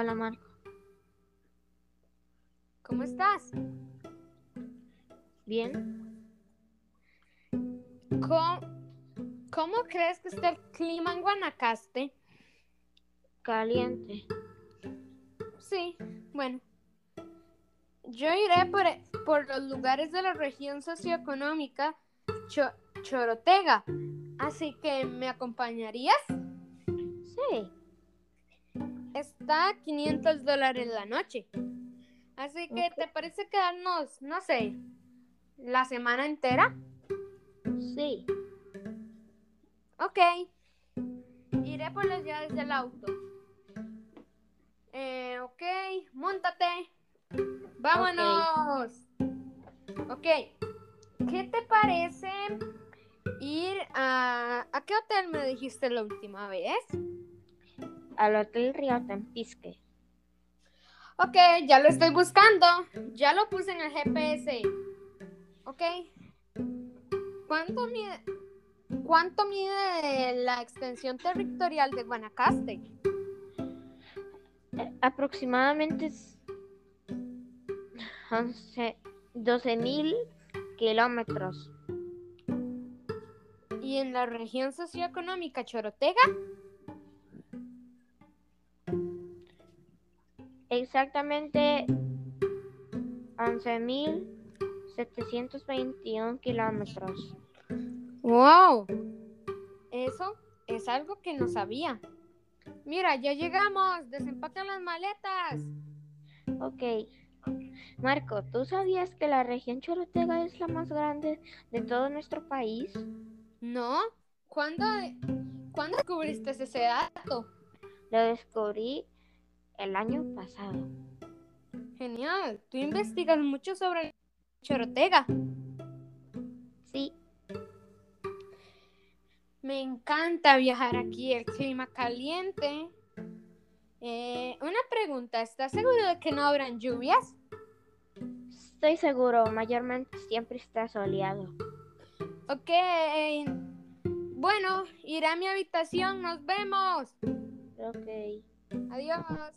Hola, Marco. ¿Cómo estás? Bien. ¿Cómo, cómo crees que está el clima en Guanacaste? Caliente. Sí, bueno. Yo iré por, por los lugares de la región socioeconómica Cho- Chorotega. Así que, ¿me acompañarías? Sí. Está a 500 dólares la noche. Así que. ¿te parece quedarnos, no sé, la semana entera? Sí. Ok. Iré por las llaves del auto. Eh, ok, montate. Vámonos. Ok. ¿Qué te parece ir a... ¿A qué hotel me dijiste la última vez? Al Hotel Río Tempisque. Ok, ya lo estoy buscando. Ya lo puse en el GPS. Ok. ¿Cuánto mide, cuánto mide la extensión territorial de Guanacaste? Eh, aproximadamente es 11 12 mil kilómetros. ¿Y en la región socioeconómica Chorotega? Exactamente 11 mil 721 kilómetros. ¡Wow! Eso es algo que no sabía. Mira, ya llegamos. Desempacan las maletas. Ok. Marco, ¿tú sabías que la región Chorotega es la más grande de todo nuestro país? ¿No? ¿Cuándo, ¿cuándo descubriste ese dato? Lo descubrí el año pasado. Genial. Tú investigas mucho sobre Chorotega. Sí, Me encanta viajar aquí, el clima caliente. Eh, una pregunta, ¿estás seguro de que no habrán lluvias? estoy seguro, mayormente siempre está soleado. Ok. Bueno, iré a mi habitación, nos vemos. Ok. Adiós.